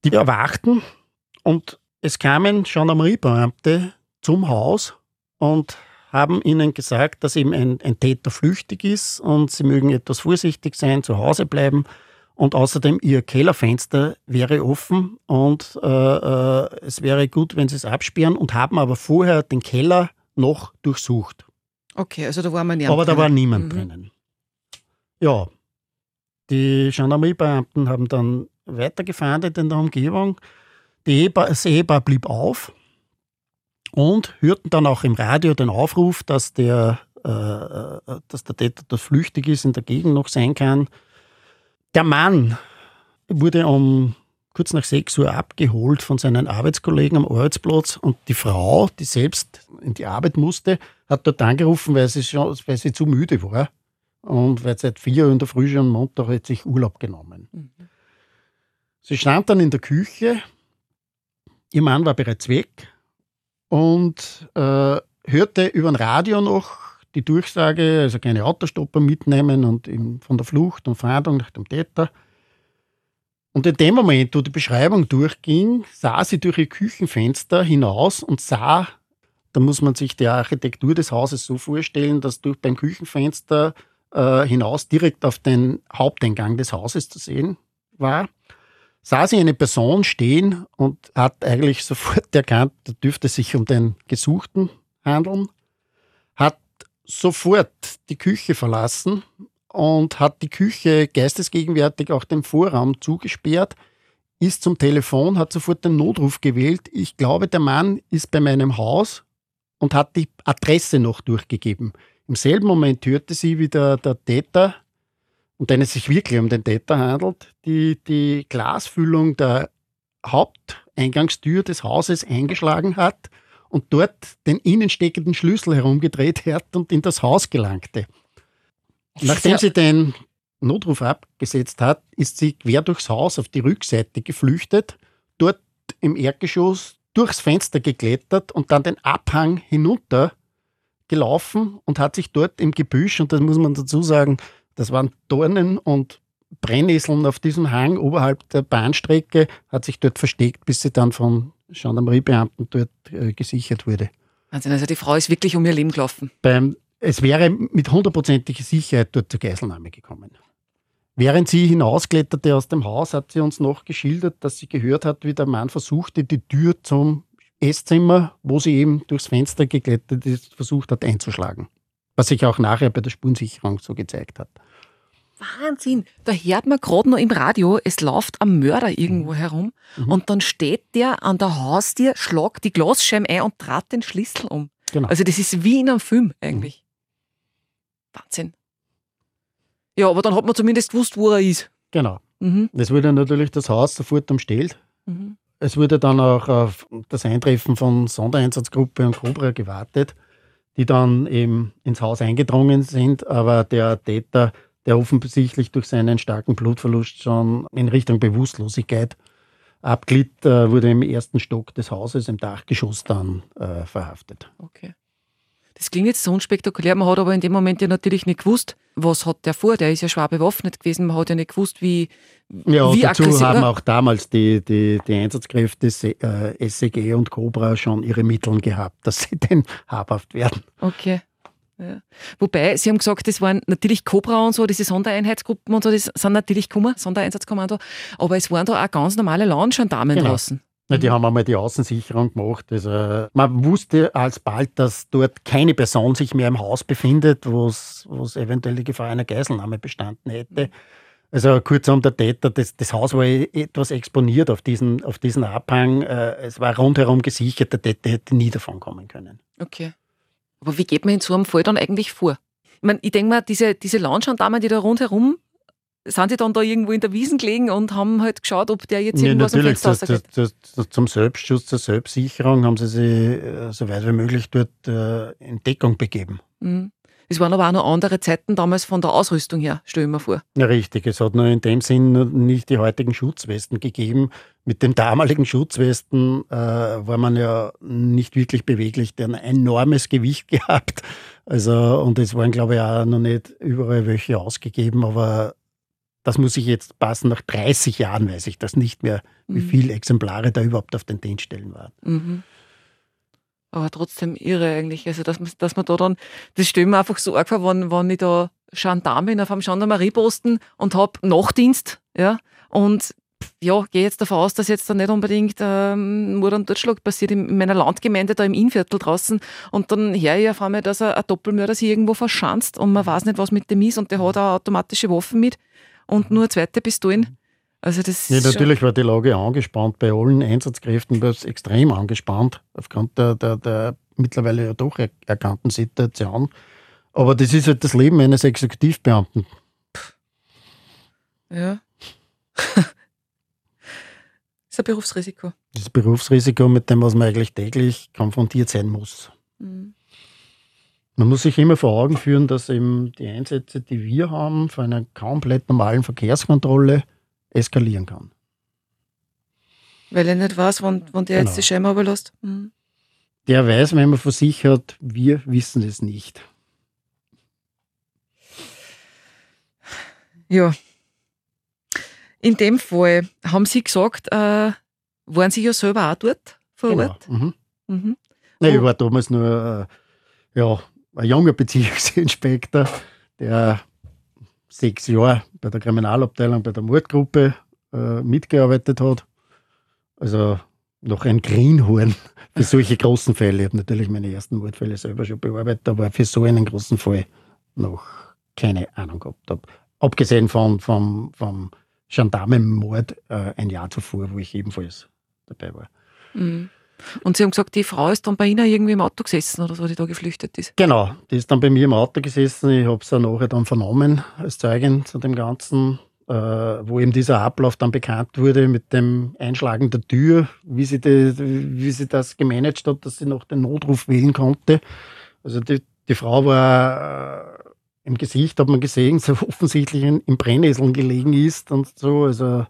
Die erwachten und es kamen Gendarmeriebeamte zum Haus und haben ihnen gesagt, dass eben ein, ein, Täter flüchtig ist und sie mögen etwas vorsichtig sein, zu Hause bleiben. Und außerdem ihr Kellerfenster wäre offen und äh, äh, es wäre gut, wenn sie es absperren und haben aber vorher den Keller noch durchsucht. Okay, also da war man niemand Aber da war niemand mhm. drinnen. Ja, die Gendarmeriebeamten haben dann weitergefahndet in der Umgebung. Das Ehepaar blieb auf und hörten dann auch im Radio den Aufruf, dass der, äh, äh dass der Täter das flüchtig ist, in der Gegend noch sein kann. Der Mann wurde um kurz nach 6 Uhr abgeholt von seinen Arbeitskollegen am Arbeitsplatz und die Frau, die selbst in die Arbeit musste, hat dort angerufen, weil sie, schon, weil sie zu müde war und weil seit 4 Uhr in der Früh schon am Montag hat sich Urlaub genommen. Mhm. Sie stand dann in der Küche, ihr Mann war bereits weg und äh, hörte über ein Radio noch die Durchsage, also keine Autostopper mitnehmen und von der Flucht und Fahndung nach dem Täter. Und in dem Moment, wo die Beschreibung durchging, sah sie durch ihr Küchenfenster hinaus und sah, da muss man sich die Architektur des Hauses so vorstellen, dass durch beim Küchenfenster äh, hinaus direkt auf den Haupteingang des Hauses zu sehen war, sah sie eine Person stehen und hat eigentlich sofort erkannt, da dürfte sich um den Gesuchten handeln, hat sofort die Küche verlassen und hat die Küche geistesgegenwärtig auch dem Vorraum zugesperrt, ist zum Telefon, hat sofort den Notruf gewählt. Ich glaube, der Mann ist bei meinem Haus und hat die Adresse noch durchgegeben. Im selben Moment hörte sie, wie der, der Täter, um den es sich wirklich um den Täter handelt, die, die Glasfüllung der Haupteingangstür des Hauses eingeschlagen hat und dort den innensteckenden Schlüssel herumgedreht hat und in das Haus gelangte. Nachdem sie den Notruf abgesetzt hat, ist sie quer durchs Haus auf die Rückseite geflüchtet, dort im Erdgeschoss durchs Fenster geklettert und dann den Abhang hinunter gelaufen und hat sich dort im Gebüsch, und das muss man dazu sagen, das waren Dornen und Brennnesseln auf diesem Hang oberhalb der Bahnstrecke, hat sich dort versteckt, bis sie dann von Gendarmeriebeamten dort äh, gesichert wurde. Wahnsinn, also die Frau ist wirklich um ihr Leben gelaufen. Beim es wäre mit hundertprozentiger Sicherheit dort zur Geiselnahme gekommen. Während sie hinauskletterte aus dem Haus, hat sie uns noch geschildert, dass sie gehört hat, wie der Mann versuchte, die Tür zum Esszimmer, wo sie eben durchs Fenster geklettert ist, versucht hat einzuschlagen. Was sich auch nachher bei der Spurensicherung so gezeigt hat. Wahnsinn! Da hört man gerade noch im Radio, es läuft ein Mörder irgendwo herum Mhm. und dann steht der an der Haustür, schlagt die Glasscheiben ein und trat den Schlüssel um. Genau. Also das ist wie in einem Film eigentlich. Wahnsinn. Ja, aber dann hat man zumindest gewusst, wo er ist. genau. Mhm. Es wurde natürlich das Haus sofort umstellt. Mhm. Es wurde dann auch auf das Eintreffen von Sondereinsatzgruppe und Cobra gewartet, die dann eben ins Haus eingedrungen sind, aber der Täter, der offensichtlich durch seinen starken Blutverlust schon in Richtung Bewusstlosigkeit abglitt, äh, wurde im ersten Stock des Hauses im Dachgeschoss dann äh, verhaftet. Okay. Das klingt jetzt so unspektakulär, man hat aber in dem Moment ja natürlich nicht gewusst, was hat der vor. Der ist ja schwer bewaffnet gewesen, man hat ja nicht gewusst, wie, Ja, wie dazu aggressiv. haben oder? auch damals die, die, die Einsatzkräfte Se- äh, SEG und Cobra schon ihre Mittel gehabt, dass sie denn habhaft werden. Okay. Ja. Wobei, Sie haben gesagt, das waren natürlich Cobra und so, diese Sondereinheitsgruppen und so, das sind natürlich gekommen, Sondereinsatzkommando, aber es waren da auch ganz normale Lounge-Damen Genau. draußen. Ja, die haben einmal die Außensicherung gemacht. Also, man wusste alsbald, dass dort keine Person sich mehr im Haus befindet, wo es wo es eventuell die Gefahr einer Geiselnahme bestanden hätte. Also kurzum, der Täter, das, das Haus war eh etwas exponiert auf diesen, auf diesen Abhang. Äh, Es war rundherum gesichert, der Täter hätte nie davon kommen können. Okay. Aber wie geht man in so einem Fall dann eigentlich vor? Ich meine, ich denke mal, diese, diese Lounge-Damen, die da rundherum, sind die dann da irgendwo in der Wiesen gelegen und haben halt geschaut, ob der jetzt Ja, irgendwas am natürlich, Fenster das, das, rausgeht? das, das, zum Selbstschutz, zur Selbstsicherung haben sie sich äh, so weit wie möglich dort äh, in Deckung begeben. Mhm. Es waren aber auch noch andere Zeiten damals von der Ausrüstung her, stelle ich mir vor. Ja, richtig. Es hat nur in dem Sinn nicht die heutigen Schutzwesten gegeben. Mit den damaligen Schutzwesten äh, war man ja nicht wirklich beweglich. Die haben ein enormes Gewicht gehabt. Also, und es waren, glaube ich, auch noch nicht überall welche ausgegeben, aber das muss ich jetzt passen. Nach 30 Jahren weiß ich das nicht mehr, wie Mhm. viele Exemplare da überhaupt auf den Dienststellen waren. Mhm. Aber trotzdem irre eigentlich. Also, dass man, dass man da dann, das stelle ich mir einfach so arg vor, wenn, wenn ich da Gendarmin auf einem Gendarmerieposten und habe Nachtdienst, ja, und ja, gehe jetzt davon aus, dass jetzt da nicht unbedingt ähm, Mord und Totschlag passiert in, in meiner Landgemeinde da im Innviertel draußen und dann höre ich auf einmal, dass ein, ein Doppelmörder sich irgendwo verschanzt und man weiß nicht, was mit dem ist und der hat auch automatische Waffen mit und nur zweite Pistolen. Also das Ja, ist natürlich war die Lage angespannt. Bei allen Einsatzkräften war es extrem angespannt, aufgrund der, der, der mittlerweile ja doch er erkannten Situation. Aber das ist halt das Leben eines Exekutivbeamten. Ja. ist ein Berufsrisiko. Das Berufsrisiko, mit dem was man eigentlich täglich konfrontiert sein muss. Mhm. Man muss sich immer vor Augen führen, dass eben die Einsätze, die wir haben, für einer komplett normalen Verkehrskontrolle eskalieren kann. Weil er nicht weiß, wann, wann der Genau. jetzt die Scheibe überlässt. Mhm. Der weiß, wenn man versichert, wir wissen es nicht. Ja. In dem Fall haben Sie gesagt, äh, waren Sie ja selber auch dort vor Genau. Ort? Mhm. Mhm. Nein, ich war damals nur äh, ja, ein junger Beziehungsinspektor, der sechs Jahre bei der Kriminalabteilung, bei der Mordgruppe äh, mitgearbeitet hat. Also noch ein Greenhorn für solche großen Fälle. Ich habe natürlich meine ersten Mordfälle selber schon bearbeitet, aber für so einen großen Fall noch keine Ahnung gehabt habe. Abgesehen von, vom, vom Gendarmenmord äh, ein Jahr zuvor, wo ich ebenfalls dabei war. Mhm. Und Sie haben gesagt, die Frau ist dann bei Ihnen irgendwie im Auto gesessen oder so, die da geflüchtet ist. Genau, die ist dann bei mir im Auto gesessen. Ich habe auch nachher dann vernommen als Zeugin zu dem Ganzen, äh, wo eben dieser Ablauf dann bekannt wurde mit dem Einschlagen der Tür, wie sie, die, wie sie das gemanagt hat, dass sie noch den Notruf wählen konnte. Also die, die Frau war äh, im Gesicht, hat man gesehen, so offensichtlich in, im Brennnesseln gelegen ist und so. Also,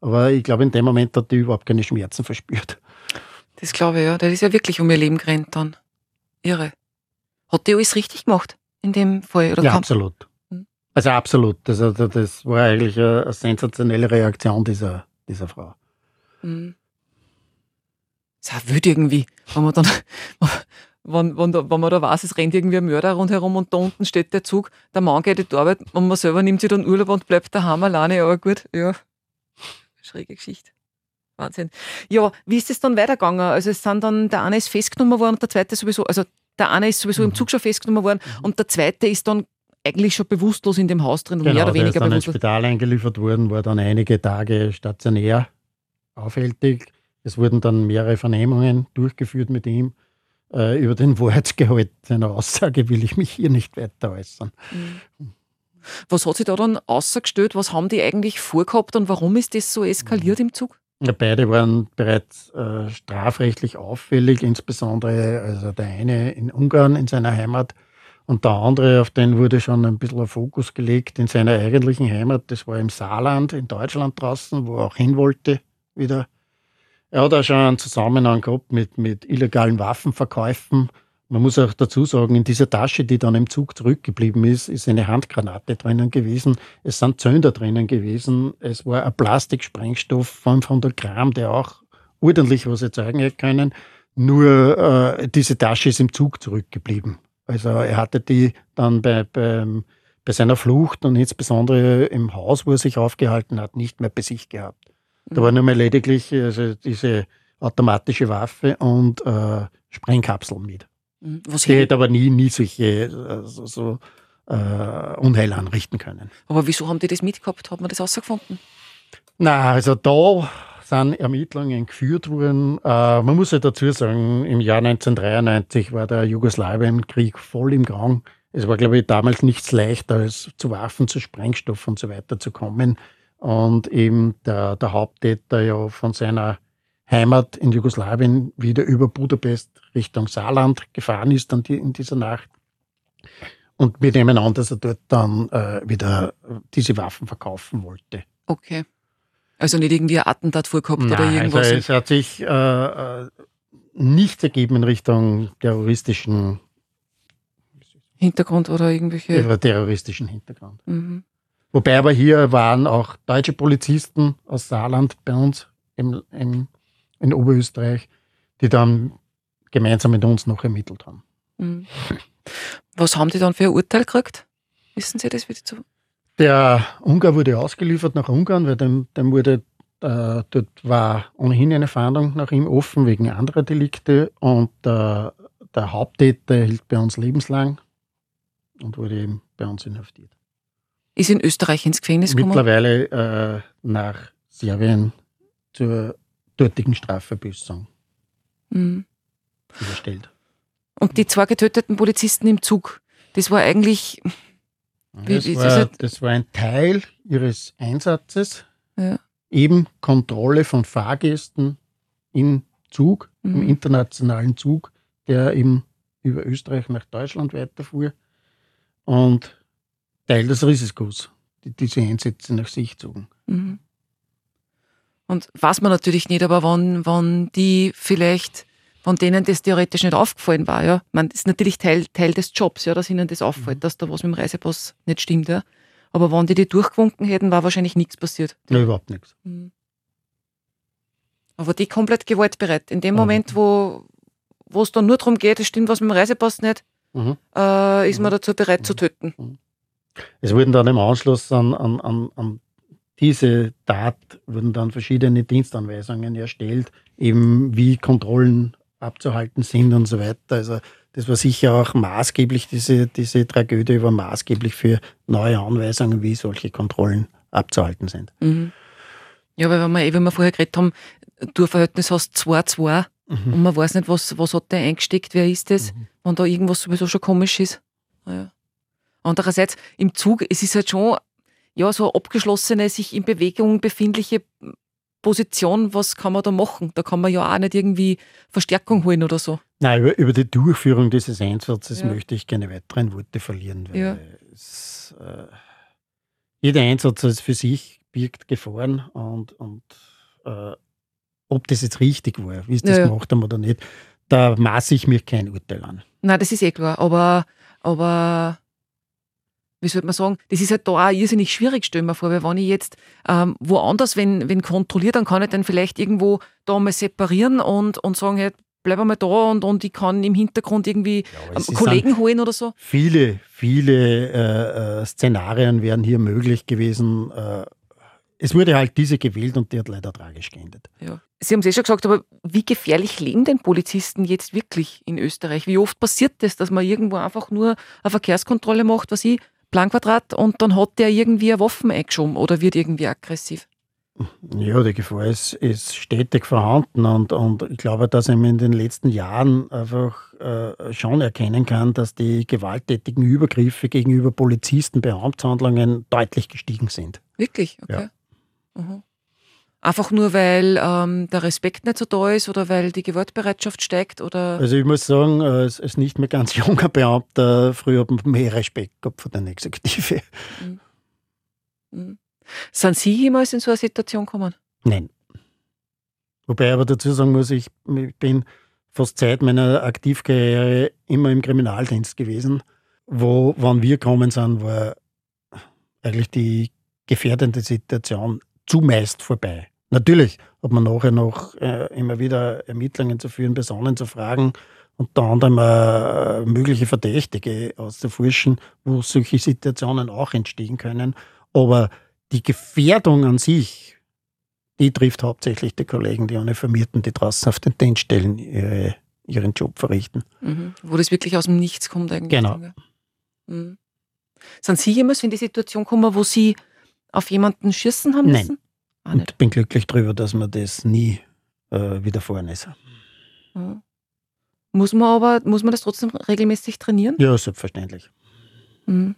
aber ich glaube, in dem Moment hat die überhaupt keine Schmerzen verspürt. Das glaube ich, ja. Der ist ja wirklich um ihr Leben gerannt dann. Irre. Hat die alles richtig gemacht in dem Fall? Oder Ja, absolut. Mhm. Also absolut. Also da- das war eigentlich eine, sensationelle Reaktion dieser, dieser Frau. Mhm. Ist auch wild irgendwie, wenn man dann, wenn, wenn, da, wenn man da weiß, es rennt irgendwie ein Mörder rundherum und da unten steht der Zug, der Mann geht in die Arbeit und man selber nimmt sich dann Urlaub und bleibt daheim alleine, aber gut, ja. Schräge Geschichte. Wahnsinn. Ja, wie ist es dann weitergegangen? Also es sind dann, der eine ist festgenommen worden und der zweite sowieso, also der eine ist sowieso mhm. im Zug schon festgenommen worden mhm. und der zweite ist dann eigentlich schon bewusstlos in dem Haus drin, genau, mehr oder weniger der ist dann bewusstlos. ins Spital eingeliefert worden, war dann einige Tage stationär aufhältig. Es wurden dann mehrere Vernehmungen durchgeführt mit ihm. Äh, über den Wortgehalt seiner Aussage will ich mich hier nicht weiter äußern. Mhm. Was hat sich da dann ausgestellt? Was haben die eigentlich vorgehabt und warum ist das so eskaliert im Zug? Ja, beide waren bereits äh, strafrechtlich auffällig, insbesondere also der eine in Ungarn in seiner Heimat und der andere, auf den wurde schon ein bisschen ein Fokus gelegt in seiner eigentlichen Heimat. Das war im Saarland in Deutschland draußen, wo er auch hin wollte wieder. Er hat auch schon einen Zusammenhang gehabt mit, mit illegalen Waffenverkäufen man muss auch dazu sagen, in dieser Tasche, die dann im Zug zurückgeblieben ist, ist eine Handgranate drinnen gewesen. Es sind Zünder drinnen gewesen. Es war ein Plastiksprengstoff, 500 Gramm, der auch ordentlich was erzeugen hätte können. Nur äh, diese Tasche ist im Zug zurückgeblieben. Also er hatte die dann bei, bei, bei seiner Flucht und insbesondere im Haus, wo er sich aufgehalten hat, nicht mehr bei sich gehabt. Da war nur mehr lediglich also diese automatische Waffe und äh, Sprengkapseln mit. Mhm. Was die hätte aber nie, nie solche äh, so, so äh, Unheil anrichten können. Aber wieso haben die das mitgehabt? Hat man das herausgefunden? Na, also da sind Ermittlungen geführt worden. Äh, man muss ja dazu sagen, im Jahr 1993 war der Jugoslawienkrieg voll im Gang. Es war, glaube ich, damals nichts leichter, als zu Waffen, zu Sprengstoff und so weiter zu kommen. Und eben der, der Haupttäter ja von seiner Heimat in Jugoslawien wieder über Budapest Richtung Saarland gefahren ist dann die, in dieser Nacht. Und wir nehmen an, dass er dort dann äh, wieder diese Waffen verkaufen wollte. Okay. Also nicht irgendwie ein Attentat vorgehabt Nein, oder irgendwas? Also es hat sich äh, äh, nichts ergeben in Richtung terroristischen Hintergrund oder irgendwelche. terroristischen Hintergrund. Mhm. Wobei aber hier waren auch deutsche Polizisten aus Saarland bei uns im, im in Oberösterreich, die dann gemeinsam mit uns noch ermittelt haben. Mhm. Was haben die dann für ein Urteil gekriegt? Wissen Sie das wieder zu? Der Ungar wurde ausgeliefert nach Ungarn, weil dem, dem wurde, äh, dort war ohnehin eine Fahndung nach ihm offen wegen anderer Delikte und äh, der Haupttäter hielt bei uns lebenslang und wurde eben bei uns inhaftiert. Ist in Österreich ins Gefängnis gekommen? Mittlerweile äh, nach Serbien zur dortigen Strafverbüßung mhm. überstellt. Und die zwei getöteten Polizisten im Zug, das war eigentlich. Das, wie, war, das war ein Teil ihres Einsatzes, ja. eben Kontrolle von Fahrgästen im Zug, mhm. im internationalen Zug, der eben über Österreich nach Deutschland weiterfuhr und Teil des Risikos, die diese Einsätze nach sich zogen. Mhm. Und weiß man natürlich nicht, aber wenn, wenn die vielleicht, von denen das theoretisch nicht aufgefallen war, ja, man ist natürlich Teil, Teil des Jobs, ja, dass ihnen das auffällt, mhm. dass da was mit dem Reisepass nicht stimmt, ja. Aber wenn die die durchgewunken hätten, war wahrscheinlich nichts passiert. Ja, überhaupt nichts. Mhm. Aber die komplett gewaltbereit. In dem mhm. Moment, wo wo es dann nur darum geht, es stimmt was mit dem Reisepass nicht, mhm. äh, ist man mhm. dazu bereit zu töten. Mhm. Es wurden dann im Anschluss an, an, an, an diese Tat wurden dann verschiedene Dienstanweisungen erstellt, eben wie Kontrollen abzuhalten sind und so weiter. Also das war sicher auch maßgeblich, diese, diese Tragödie war maßgeblich für neue Anweisungen, wie solche Kontrollen abzuhalten sind. Mhm. Ja, weil wenn wir, eh, wie wir vorher geredet haben, du ein Verhältnis hast 2-2 mhm. und man weiß nicht, was, was hat der eingesteckt, wer ist das, mhm. wenn da irgendwas sowieso schon komisch ist. Ja. Andererseits im Zug, es ist halt schon ja, so eine abgeschlossene, sich in Bewegung befindliche Position, was kann man da machen? Da kann man ja auch nicht irgendwie Verstärkung holen oder so. Nein, über, über die Durchführung dieses Einsatzes ja. möchte ich keine weiteren Worte verlieren, weil ja. es, äh, jeder Einsatz für sich birgt Gefahren und, und äh, ob das jetzt richtig war, wie es das ja, gemacht haben oder nicht, da maße ich mir kein Urteil an. Nein, das ist eh klar, aber, aber wie sollte man sagen, das ist halt da auch irrsinnig schwierig, stellen wir vor, weil wenn ich jetzt ähm, woanders, wenn, wenn kontrolliert, dann kann ich dann vielleicht irgendwo da mal separieren und, und sagen, halt, bleib einmal da und, und ich kann im Hintergrund irgendwie ja, Kollegen holen oder so? Viele, viele äh, äh, Szenarien wären hier möglich gewesen. Äh, es wurde halt diese gewählt und die hat leider tragisch geendet. Ja. Sie haben es eh schon gesagt, aber wie gefährlich leben denn Polizisten jetzt wirklich in Österreich? Wie oft passiert das, dass man irgendwo einfach nur eine Verkehrskontrolle macht, was ich, Planquadrat, und dann hat der irgendwie eine Waffen eingeschoben oder wird irgendwie aggressiv? Ja, die Gefahr ist, ist stetig vorhanden und, und ich glaube, dass man in den letzten Jahren einfach äh, schon erkennen kann, dass die gewalttätigen Übergriffe gegenüber Polizisten bei Amtshandlungen deutlich gestiegen sind. Wirklich? Okay. Ja. Mhm. Einfach nur, weil ähm, der Respekt nicht so da ist oder weil die Gewaltbereitschaft steigt? Oder? Also ich muss sagen, als, als nicht mehr ganz junger Beamter, früher hat man mehr Respekt gehabt von der Exekutive. Mhm. Mhm. Sind Sie jemals in so eine Situation gekommen? Nein. Wobei ich aber dazu sagen muss, ich, ich bin fast seit meiner Aktivkarriere immer im Kriminaldienst gewesen, wo, wann wir gekommen sind, war eigentlich die gefährdende Situation zumeist vorbei. Natürlich hat man nachher noch äh, immer wieder Ermittlungen zu führen, Personen zu fragen, unter anderem äh, mögliche Verdächtige auszuforschen, wo solche Situationen auch entstehen können. Aber die Gefährdung an sich, die trifft hauptsächlich die Kollegen, die Uniformierten, die draußen auf den Dienststellen ihre, ihren Job verrichten. Mhm. Wo das wirklich aus dem Nichts kommt eigentlich. Genau. Mhm. Sind Sie jemals in die Situation gekommen, wo Sie auf jemanden schießen haben müssen? Und bin glücklich darüber, dass mir das nie äh, widerfahren ist. Mhm. Muss man aber, muss man das trotzdem regelmäßig trainieren? Ja, selbstverständlich. Mhm.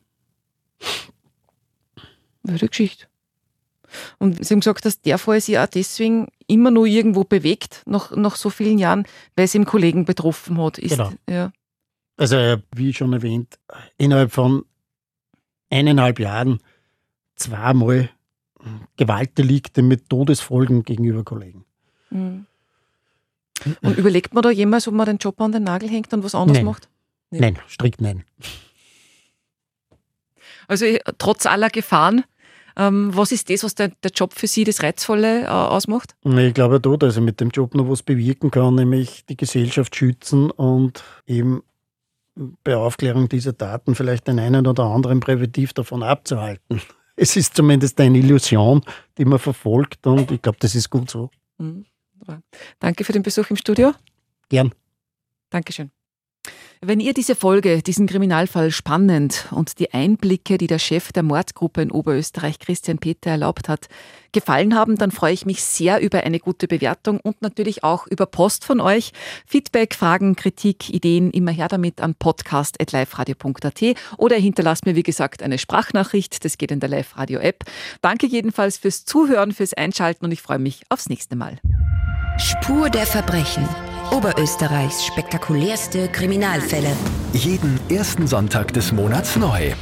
Wilde Geschichte. Und Sie haben gesagt, dass der Fall sich auch deswegen immer nur irgendwo bewegt, nach, nach so vielen Jahren, weil es ihm Kollegen betroffen hat. Ist, genau. Ja. Also, wie schon erwähnt, innerhalb von eineinhalb Jahren zweimal Gewaltdelikte mit Todesfolgen gegenüber Kollegen. Mhm. Und überlegt man da jemals, ob man den Job an den Nagel hängt und was anderes nein. macht? Nicht. Nein, strikt nein. Also trotz aller Gefahren, ähm, was ist das, was der, der, Job für Sie das Reizvolle äh, ausmacht? Ich glaube dort, dass ich mit dem Job noch was bewirken kann, nämlich die Gesellschaft schützen und eben bei Aufklärung dieser Daten vielleicht den einen oder anderen präventiv davon abzuhalten. Es ist zumindest eine Illusion, die man verfolgt und ich glaube, das ist gut so. Mhm. Danke für den Besuch im Studio. Gern. Dankeschön. Wenn ihr diese Folge, diesen Kriminalfall spannend und die Einblicke, die der Chef der Mordgruppe in Oberösterreich, Christian Peter, erlaubt hat, gefallen haben, dann freue ich mich sehr über eine gute Bewertung und natürlich auch über Post von euch. Feedback, Fragen, Kritik, Ideen, immer her damit an podcast.liferadio.at oder hinterlasst mir, wie gesagt, eine Sprachnachricht. Das geht in der Live-Radio-App. Danke jedenfalls fürs Zuhören, fürs Einschalten und ich freue mich aufs nächste Mal. Spur der Verbrechen. Oberösterreichs spektakulärste Kriminalfälle. Jeden ersten Sonntag des Monats neu.